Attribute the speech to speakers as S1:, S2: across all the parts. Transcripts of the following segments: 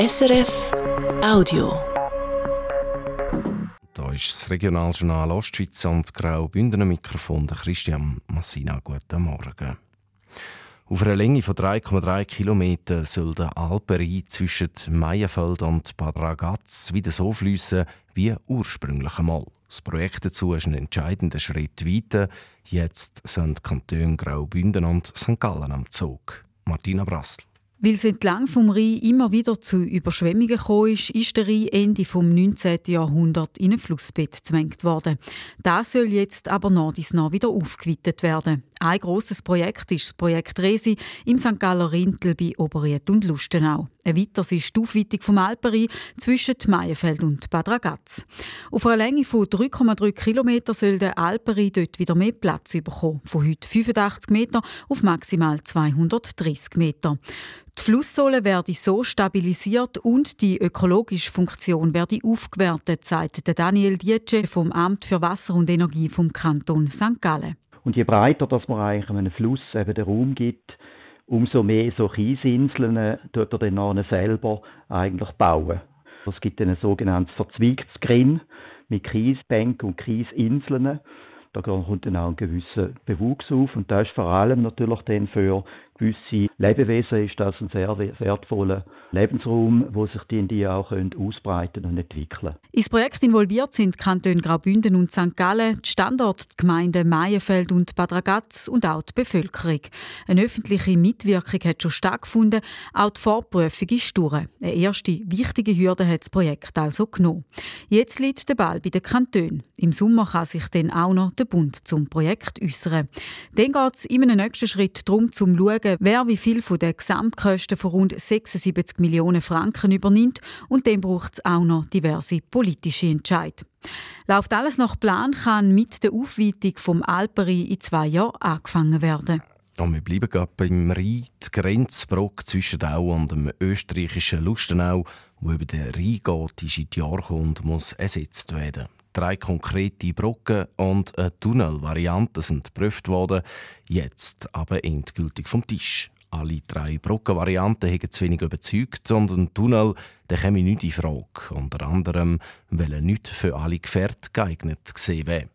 S1: SRF Audio.
S2: Da ist das Regionaljournal Ostschweiz und Graubündner Mikrofon der Christian Massina. Guten Morgen. Auf einer Länge von 3,3 km soll der Alperi zwischen Meyenfeld und Bad Ragaz wieder so fließen wie ursprünglich einmal. Das Projekt dazu ist ein entscheidender Schritt weiter. Jetzt sind die Kantone Graubünden und St. Gallen am Zug. Martina Brassel.
S3: Weil es entlang vom Rhein immer wieder zu Überschwemmungen gekommen ist, ist der Rhein Ende vom 19. Jahrhundert in ein Flussbett zwängt worden. Das soll jetzt aber nach dies nach wieder aufgeweitet werden. Ein grosses Projekt ist das Projekt Resi im St. Galler Rintel bei Oberried und Lustenau. Ein weiteres ist die Aufweitung vom Alperi zwischen Meienfeld und Bad Ragaz. Auf einer Länge von 3,3 km soll der Alperi dort wieder mehr Platz bekommen. Von heute 85 Meter auf maximal 230 Meter. Die Flusssohle werde so stabilisiert und die ökologische Funktion werde aufgewertet, sagt Daniel Dietsche vom Amt für Wasser und Energie vom Kanton St. Gallen.
S4: Und je breiter dass man eigentlich einem Fluss eben den Raum gibt, umso mehr so Kiesinseln tut er dann selber eigentlich bauen. Es gibt ein sogenanntes verzweigtes Grin mit Kiesbänken und Kiesinseln. Da kommt dann auch ein gewisser Bewuchs auf und das ist vor allem natürlich dann für gewisse Lebewesen ist das ein sehr wertvoller Lebensraum, wo sich die in die auch ausbreiten und entwickeln
S3: Ins Projekt involviert sind Kantone Graubünden und St. Gallen, die Standortgemeinden Meienfeld und Bad Ragaz und auch die Bevölkerung. Eine öffentliche Mitwirkung hat schon stattgefunden, auch die Vorprüfung ist durch. Eine erste wichtige Hürde hat das Projekt also genommen. Jetzt liegt der Ball bei den Kantonen. Im Sommer kann sich dann auch noch der Bund zum Projekt äußern. Dann geht es in einem nächsten Schritt darum, zu schauen, schauen, wer wie viel von den Gesamtkosten von rund 76 Millionen Franken übernimmt und dann braucht es auch noch diverse politische Entscheidungen. Läuft alles nach Plan, kann mit der Aufweitung vom Alperi in zwei Jahren angefangen werden.
S2: Und wir bleiben gerade beim Rhein. Die Grenzbrücke zwischen Au und dem österreichischen Lustenau, wo über den Rhein geht, ist in die Jahre und muss ersetzt werden. Drei konkrete Brücken und eine Tunnelvariante sind geprüft worden, jetzt aber endgültig vom Tisch. Alle drei Brückenvarianten haben zu wenig überzeugt und ein Tunnel der käme nicht in Frage. Unter anderem, weil er nicht für alle Gefährte geeignet gesehen wäre.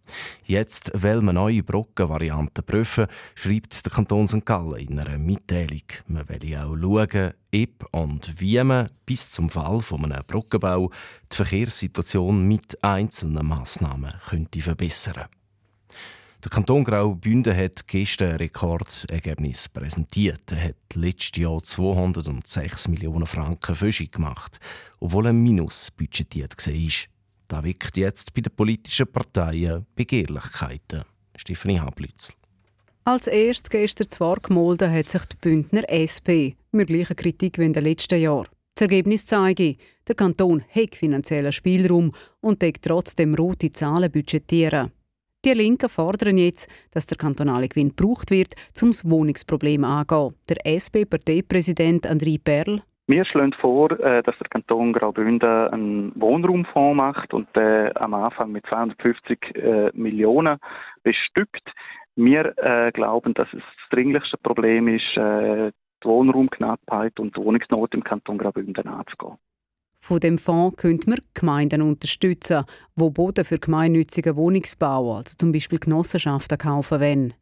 S2: Jetzt will man neue Brückenvarianten prüfen, schreibt der Kanton St. Gallen in einer Mitteilung. Man will auch schauen, ob und wie man bis zum Fall von einem Brückenbau die Verkehrssituation mit einzelnen Massnahmen könnte verbessern könnte. Der Kanton Graubünden hat gestern ein Rekordergebnis präsentiert. Er hat letztes Jahr 206 Millionen Franken Fischung gemacht, obwohl ein Minus budgetiert war. Das weckt jetzt bei den politischen Parteien Begehrlichkeiten. Stefanie Hablützel.
S5: Als erstes gestern zwar gemolden hat sich die Bündner SP mit gleicher Kritik wie in den letzten Jahren. Das Ergebnis zeige, der Kanton hat finanziellen Spielraum und deckt trotzdem rote Zahlen budgetieren. Die Linken fordern jetzt, dass der kantonale Gewinn gebraucht wird, um das Wohnungsproblem anzugehen. Der SP-Parteipräsident André Perl.
S6: Wir schlagen vor, äh, dass der Kanton Graubünden einen Wohnraumfonds macht und der am Anfang mit 250 äh, Millionen bestückt. Wir äh, glauben, dass es das dringlichste Problem ist, die Wohnraumknappheit und die Wohnungsnot im Kanton Graubünden anzugehen.
S5: Von dem Fonds könnte man Gemeinden unterstützen, wo Boden für gemeinnützigen Wohnungsbau, also zum Beispiel Genossenschaften, kaufen wollen.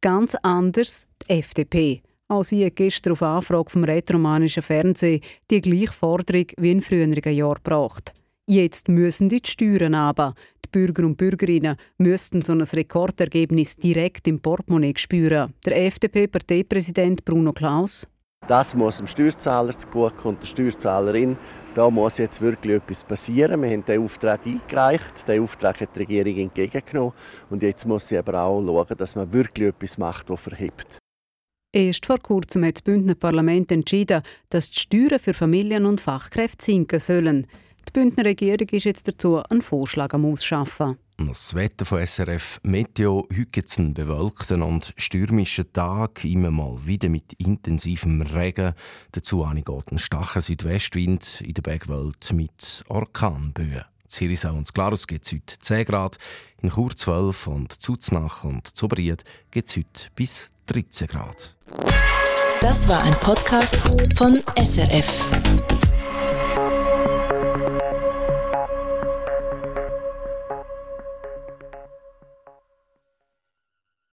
S5: Ganz anders die FDP. Auch sie hat gestern auf Anfrage vom rätoromanischen Fernsehen die gleiche Forderung wie in früheren Jahren gebracht. Jetzt müssen die Steuern aber. Die Bürger und Bürgerinnen müssten so ein Rekordergebnis direkt im Portemonnaie spüren. Der FDP-Parteipräsident Bruno Klaus.
S7: Das muss dem Steuerzahler zugutekommen, der Steuerzahlerin. Da muss jetzt wirklich etwas passieren. Wir haben den Auftrag eingereicht, den Auftrag hat die Regierung entgegengenommen. Und jetzt muss sie aber auch schauen, dass man wirklich etwas macht, das verhebt.
S5: Erst vor kurzem hat das Bündner Parlament entschieden, dass die Steuern für Familien und Fachkräfte sinken sollen. Die Bündner Regierung ist jetzt dazu einen Vorschlag am Ausschaffen.
S2: Das Wetter von SRF Meteo. Heute gibt es einen bewölkten und stürmischen Tag, immer mal wieder mit intensivem Regen. Dazu geht ein starker Südwestwind in der Bergwelt mit Orkanböen. Zirisau und Glarus gibt es heute 10 Grad, in Chur 12 und Zuznach und Zobried gibt es heute bis 13 Grad.
S1: Das war ein Podcast von SRF.